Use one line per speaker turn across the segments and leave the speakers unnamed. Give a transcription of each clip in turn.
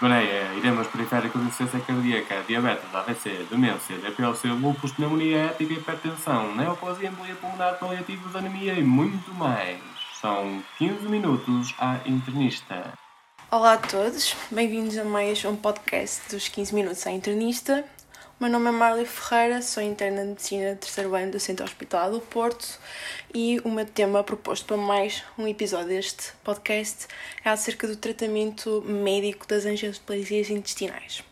gonorreia, edemas periféricos, insuficiência cardíaca, diabetes, AVC, demência, DPLC, lúpus, pneumonia ética, hipertensão, neoplasia, embolia pulmonar, paliativos, anemia e muito mais. São 15 minutos à internista.
Olá a todos, bem-vindos a mais um podcast dos 15 Minutos à Internista. Meu nome é Marley Ferreira, sou interna de medicina terceiro ano do Centro Hospital do Porto e o meu tema proposto para mais um episódio deste podcast é acerca do tratamento médico das angioplasias intestinais.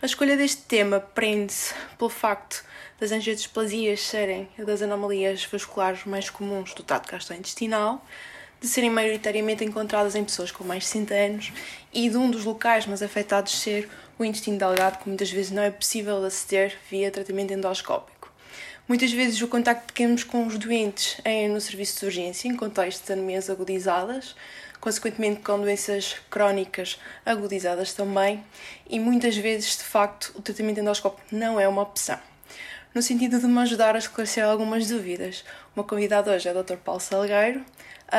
A escolha deste tema prende-se pelo facto das angioplasias serem das anomalias vasculares mais comuns do trato gastrointestinal, de serem maioritariamente encontradas em pessoas com mais de 60 anos e de um dos locais mais afetados ser o intestino delgado, que muitas vezes não é possível aceder via tratamento endoscópico. Muitas vezes o contacto que temos com os doentes é no serviço de urgência, em contexto de anemias agudizadas, consequentemente com doenças crónicas agudizadas também, e muitas vezes, de facto, o tratamento endoscópico não é uma opção. No sentido de me ajudar a esclarecer algumas dúvidas, o meu convidado hoje é o Dr. Paulo Salgueiro,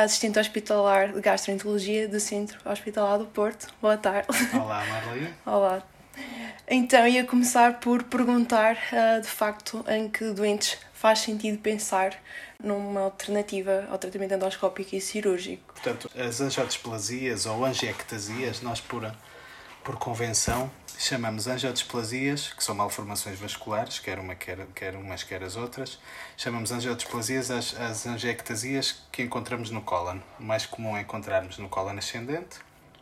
assistente hospitalar de gastroenterologia do Centro Hospitalar do Porto. Boa tarde.
Olá, Marlene.
Olá. Então, ia começar por perguntar, uh, de facto, em que doentes faz sentido pensar numa alternativa ao tratamento endoscópico e cirúrgico.
Portanto, as angiodisplasias ou angiectasias, nós por, por convenção chamamos angiodisplasias, que são malformações vasculares, quer, uma, quer, quer umas, quer as outras. Chamamos angiodisplasias as, as angiectasias que encontramos no cólon. O mais comum é encontrarmos no cólon ascendente,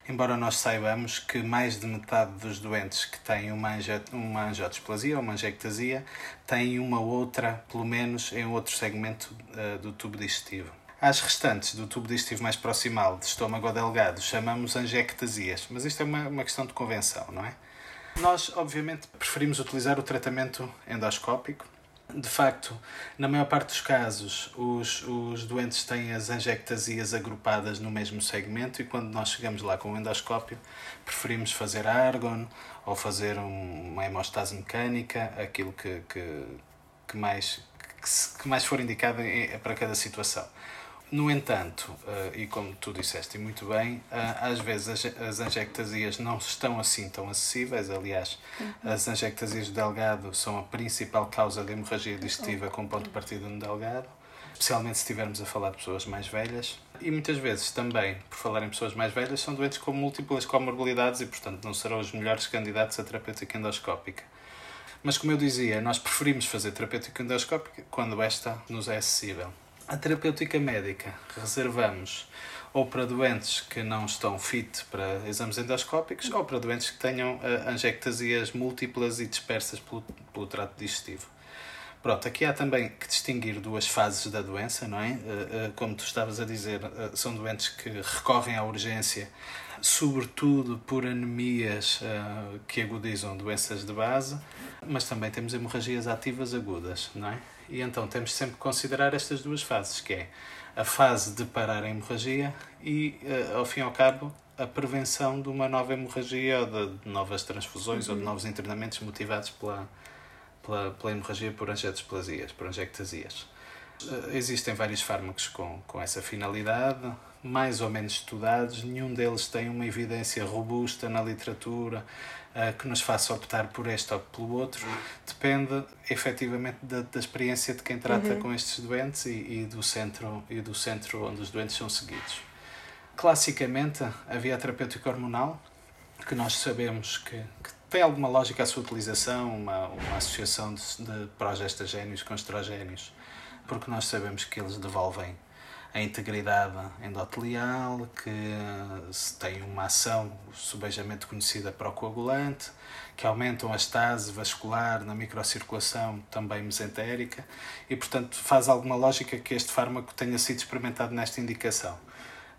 embora nós saibamos que mais de metade dos doentes que têm uma, angi, uma angiodisplasia ou uma angiectasia têm uma outra, pelo menos em outro segmento uh, do tubo digestivo. As restantes do tubo digestivo mais proximal de estômago delgado chamamos angiectasias, mas isto é uma, uma questão de convenção, não é? Nós, obviamente, preferimos utilizar o tratamento endoscópico. De facto, na maior parte dos casos, os, os doentes têm as angiectasias agrupadas no mesmo segmento e quando nós chegamos lá com o endoscópio, preferimos fazer argon ou fazer um, uma hemostase mecânica, aquilo que, que, que mais, que, que mais for indicado para cada situação. No entanto, uh, e como tu disseste muito bem, uh, às vezes as, as angiectasias não estão assim tão acessíveis. Aliás, uhum. as angiectasias do delgado são a principal causa de hemorragia digestiva com ponto de partida no delgado, especialmente se estivermos a falar de pessoas mais velhas. E muitas vezes também, por falar em pessoas mais velhas, são doentes com múltiplas comorbilidades e, portanto, não serão os melhores candidatos a terapêutica endoscópica. Mas, como eu dizia, nós preferimos fazer terapêutica endoscópica quando esta nos é acessível. A terapêutica médica reservamos ou para doentes que não estão fit para exames endoscópicos ou para doentes que tenham uh, angiectasias múltiplas e dispersas pelo, pelo trato digestivo. Pronto, aqui há também que distinguir duas fases da doença, não é? Uh, uh, como tu estavas a dizer, são doentes que recorrem à urgência, sobretudo por anemias que agudizam doenças de base, mas também temos hemorragias ativas agudas, não é? E então temos sempre que considerar estas duas fases, que é a fase de parar a hemorragia e, uh, ao fim e ao cabo, a prevenção de uma nova hemorragia ou de, novas transfusões uhum. ou de uhum. novos internamentos motivados pela, pela, pela hemorragia por angiodisplasias, por angiectasias. Uh, existem vários fármacos com, com essa finalidade, mais ou menos estudados, nenhum deles tem uma evidência robusta na literatura uh, que nos faça optar por este ou pelo outro. Depende efetivamente da, da experiência de quem trata uhum. com estes doentes e, e, do centro, e do centro onde os doentes são seguidos. Classicamente, a terapêutica hormonal, que nós sabemos que, que tem alguma lógica a sua utilização, uma, uma associação de, de progestagénios com estrogénios, porque nós sabemos que eles devolvem a integridade endotelial, que tem uma ação subejamente conhecida para o coagulante, que aumentam a estase vascular na microcirculação, também mesentérica, e portanto faz alguma lógica que este fármaco tenha sido experimentado nesta indicação.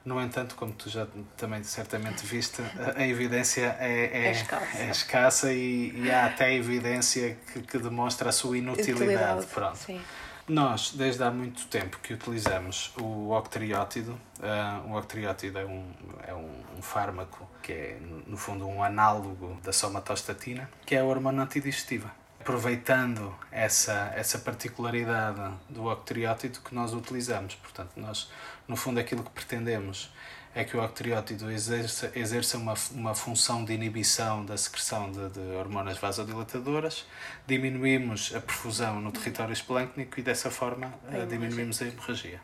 No entanto, como tu já também certamente viste, a, a evidência é, é, é escassa, é escassa e, e, há até evidência que, que demonstra a sua inutilidade. Utilidade, Pronto. Sim. Nós, desde há muito tempo que utilizamos o octariótido, uh, o octariótido é, um, é um, um, fármaco que é, no fundo, um análogo da somatostatina, que é a hormona antidigestiva. Aproveitando essa, essa particularidade do octariótido que nós utilizamos. Portanto, nós, no fundo, aquilo que pretendemos é que o octreótido exerça, exerça uma, uma função de inibição da secreção de, de hormonas vasodilatadoras, diminuímos a perfusão no território esplâncnico e dessa forma
A
diminuímos a hemorragia.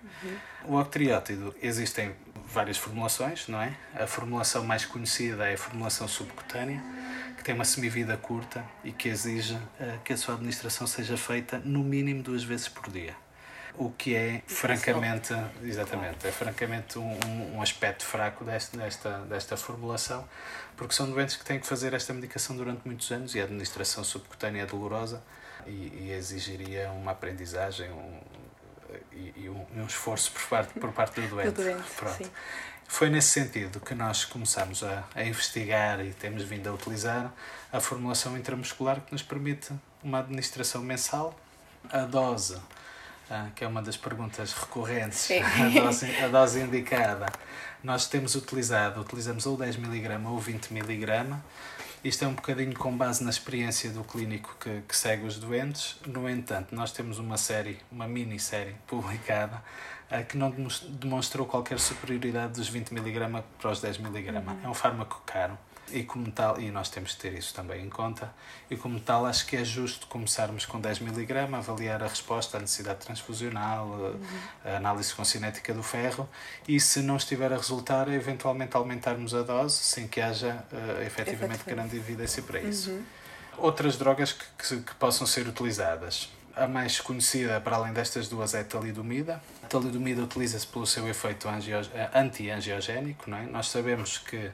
O octreótido existem várias formulações, não é? A formulação mais conhecida é a formulação subcutânea, que tem uma semivida curta e que exige uh, que a sua administração seja feita no mínimo duas vezes por dia. O que é francamente, exatamente, é francamente um, um aspecto fraco desta, desta, desta formulação, porque são doentes que têm que fazer esta medicação durante muitos anos e a administração subcutânea é dolorosa e, e exigiria uma aprendizagem um, e, e, um, um, esforço por parte, por parte do doente.
Do doente
Pronto. Foi nesse sentido que nós começamos a, a investigar e temos vindo a utilizar a formulação intramuscular que nos permite uma administração mensal. A dose ah, que é uma das perguntas recorrentes, a dose, a dose, indicada. Nós temos utilizado, utilizamos ou 10 mg ou 20 mg. Isto é um bocadinho com base na experiência do clínico que, que segue os doentes. No entanto, nós temos uma série, uma minissérie publicada, ah, que não demonstrou qualquer superioridade dos 20 mg para os 10 mg. Uhum. É um fármaco caro e como tal, e nós temos de ter isso também em conta, e como tal acho que é justo começarmos com 10 mg, avaliar a resposta à necessidade transfusional, uhum. a análise com cinética do ferro, e se não estiver a resultar, eventualmente aumentarmos a dose, sem que haja uh, efetivamente grande evidência para isso. Uhum. Outras drogas que, que, que possam ser utilizadas. A mais conhecida, para além destas duas, é a talidomida. A talidomida utiliza-se pelo seu efeito anti-angiogénico. Não é? Nós sabemos que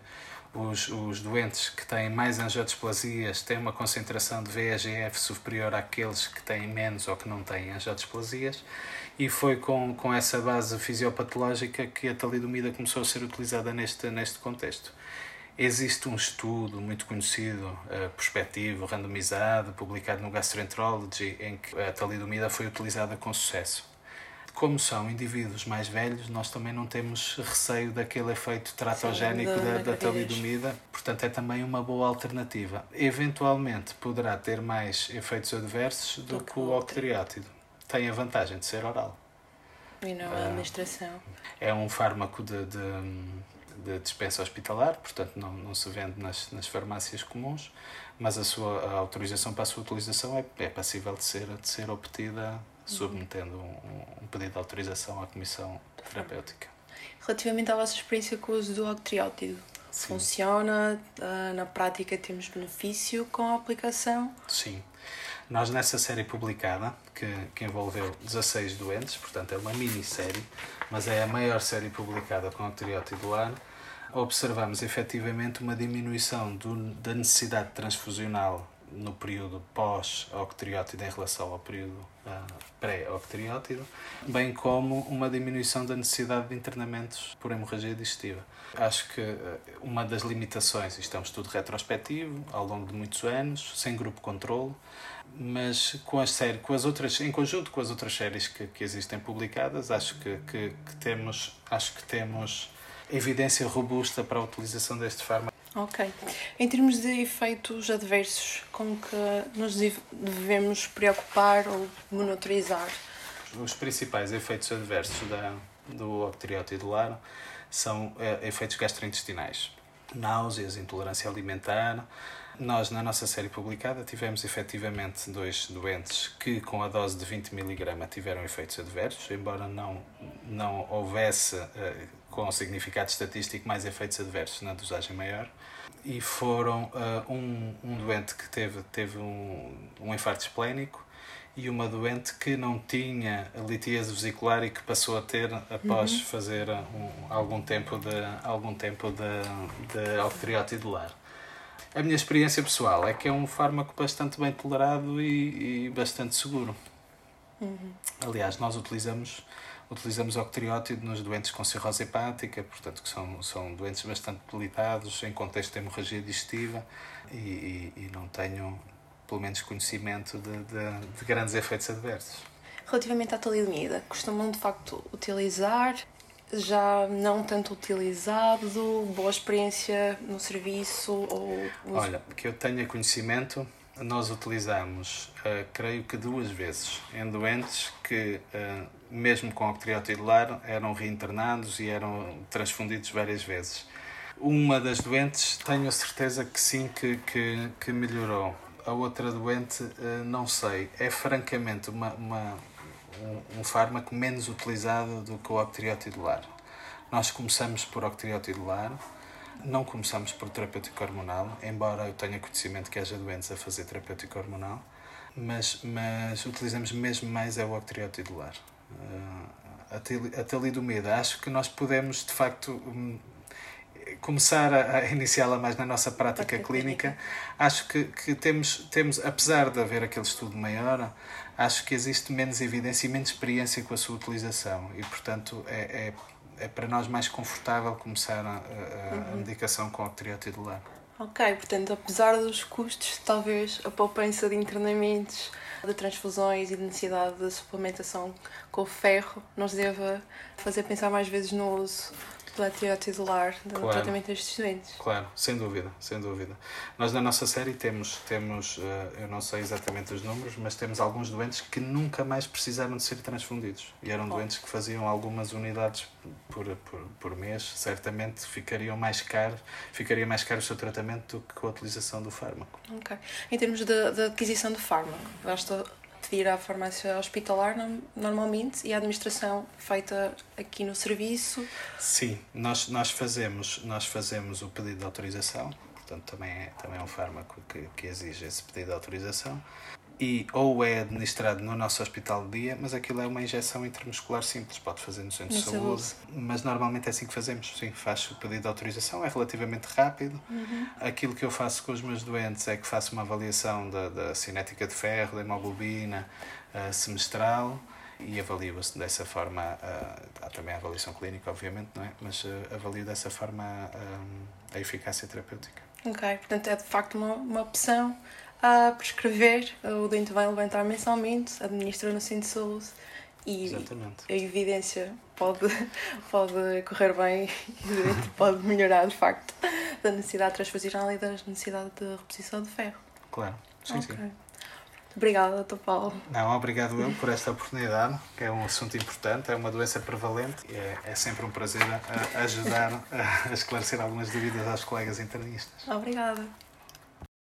os, os doentes que têm mais angiodisplasias têm uma concentração de VEGF superior àqueles que têm menos ou que não têm angiodisplasias e foi com, com essa base fisiopatológica que a talidomida começou a ser utilizada neste, neste contexto. Existe um estudo muito conhecido, uh, prospectivo, randomizado, publicado no Gastroenterology, em que a talidomida foi utilizada com sucesso como são indivíduos mais velhos, nós também não temos receio daquele efeito teratogénico Sim, da, da, da talidomida, portanto é também uma boa alternativa. Eventualmente poderá ter mais efeitos adversos do, do que o octreótido. Tem a vantagem de ser oral.
E não a administração.
É um fármaco de, de, de, dispensa hospitalar, portanto não, não se vende nas, nas farmácias comuns, mas a sua a autorização para a sua utilização é, é passível de ser, de ser obtida submetendo um, um pedido de autorização à Comissão Terapêutica.
Relativamente à vossa experiência com o uso do octreótido, funciona? Uh, na prática temos benefício com a aplicação?
Sim. Nós nessa série publicada, que, que envolveu 16 doentes, portanto é uma minissérie, mas é a maior série publicada com octreótido ar, observamos efetivamente uma diminuição do, da necessidade transfusional no período pós-octreótido em relação ao período uh, pré-octreótido, bem como uma diminuição da necessidade de internamentos por hemorragia digestiva. Acho que uh, uma das limitações, isto é um estudo retrospectivo, ao longo de muitos anos, sem grupo controle, mas com as séries, com as outras, em conjunto com as outras séries que, que existem publicadas, acho que, que, que temos, acho que temos evidência robusta para a utilização deste fármaco
Ok. Em termos de efeitos adversos, como que nos devemos preocupar ou monitorizar?
Os principais efeitos adversos da, do octreótido lar são é, efeitos gastrointestinais. Náuseas, intolerância alimentar. Nós, na nossa série publicada, tivemos efetivamente dois doentes que, com a dose de 20 mg, tiveram efeitos adversos, embora não, não houvesse, uh, com significado estatístico, mais efeitos adversos na dosagem maior e foram uh, um, um doente que teve, teve um, um infarto esplénico e uma doente que não tinha litíase vesicular e que passou a ter após uhum. fazer um, algum tempo de algum tempo de, de lar. A minha experiência pessoal é que é um fármaco bastante bem tolerado e, e bastante seguro. Uhum. Aliás, nós utilizamos utilizamos octreótido nos doentes com cirrose hepática, portanto, que são, são doentes bastante debilitados em contexto de hemorragia digestiva e, e, e não tenho, pelo menos, conhecimento de, de, de grandes efeitos adversos.
Relativamente à talidomida, costumam de facto utilizar, já não tanto utilizado, boa experiência no serviço ou...
Olha, que eu tenha conhecimento, nós utilizamos, uh, creio que duas vezes, em doentes que, uh, mesmo com octreotidular, eram reinternados e eram transfundidos várias vezes. Uma das doentes, tenho certeza que sim, que, que, que melhorou. A outra doente, uh, não sei. É francamente uma, uma um, um fármaco menos utilizado do que o octreotidular. Nós começamos por octreotidular, não começamos por terapêutico hormonal, embora eu tenha conhecimento que haja doentes a fazer terapêutico hormonal, mas, mas utilizamos mesmo mais é o octreotidular. Uh, a talidomida, acho que nós podemos, de facto, um, começar a, a iniciá-la mais na nossa prática clínica. Acho que, que temos, temos, apesar de haver aquele estudo maior, acho que existe menos evidência e menos experiência com a sua utilização e, portanto, é, é é para nós mais confortável começar a, a, uhum. a medicação com octreotidular.
Ok, portanto, apesar dos custos, talvez a poupança de internamentos, de transfusões e de necessidade de suplementação com ferro nos deva fazer pensar mais vezes no uso pela titular do claro. tratamento destes doentes.
Claro, sem dúvida, sem dúvida. Nós na nossa série temos, temos eh, eu não sei exatamente os números, mas temos alguns doentes que nunca mais precisaram de ser transfundidos. E eram oh. doentes que faziam algumas unidades por, por, por mês, certamente ficariam mais caros, ficaria mais caro o seu tratamento do que com a utilização do fármaco.
Ok. Em termos de, de aquisição do fármaco, basta pedir à farmácia hospitalar normalmente e a administração feita aqui no serviço?
Sim, nós, nós, fazemos, nós fazemos o pedido de autorização, portanto também é, também é um fármaco que, que exige esse pedido de autorização e ou é administrado no nosso hospital de dia, mas aquilo é uma injeção intramuscular simples, pode fazer no centro de saúde, mas normalmente é assim que fazemos, sim, faz o pedido de autorização, é relativamente rápido. Uhum. Aquilo que eu faço com os meus doentes é que faço uma avaliação da, da cinética de ferro, da hemoglobina, uh, semestral, e avalio-se dessa forma, uh, há também a avaliação clínica, obviamente, não é? mas uh, avalio dessa forma a eficácia terapêutica.
Ok, portanto é de facto uma, uma opção a prescrever. O doente vai levantar mensalmente, administra no centro de saúde e
Exatamente.
a evidência pode, pode correr bem e pode melhorar de facto da necessidade transfusional e da necessidade de reposição de ferro.
Claro, sim, okay. sim.
Obrigada, Dr. Paulo.
Não, obrigado eu por esta oportunidade, que é um assunto importante, é uma doença prevalente e é, é sempre um prazer a, a ajudar a, a esclarecer algumas dúvidas aos colegas internistas.
Obrigada.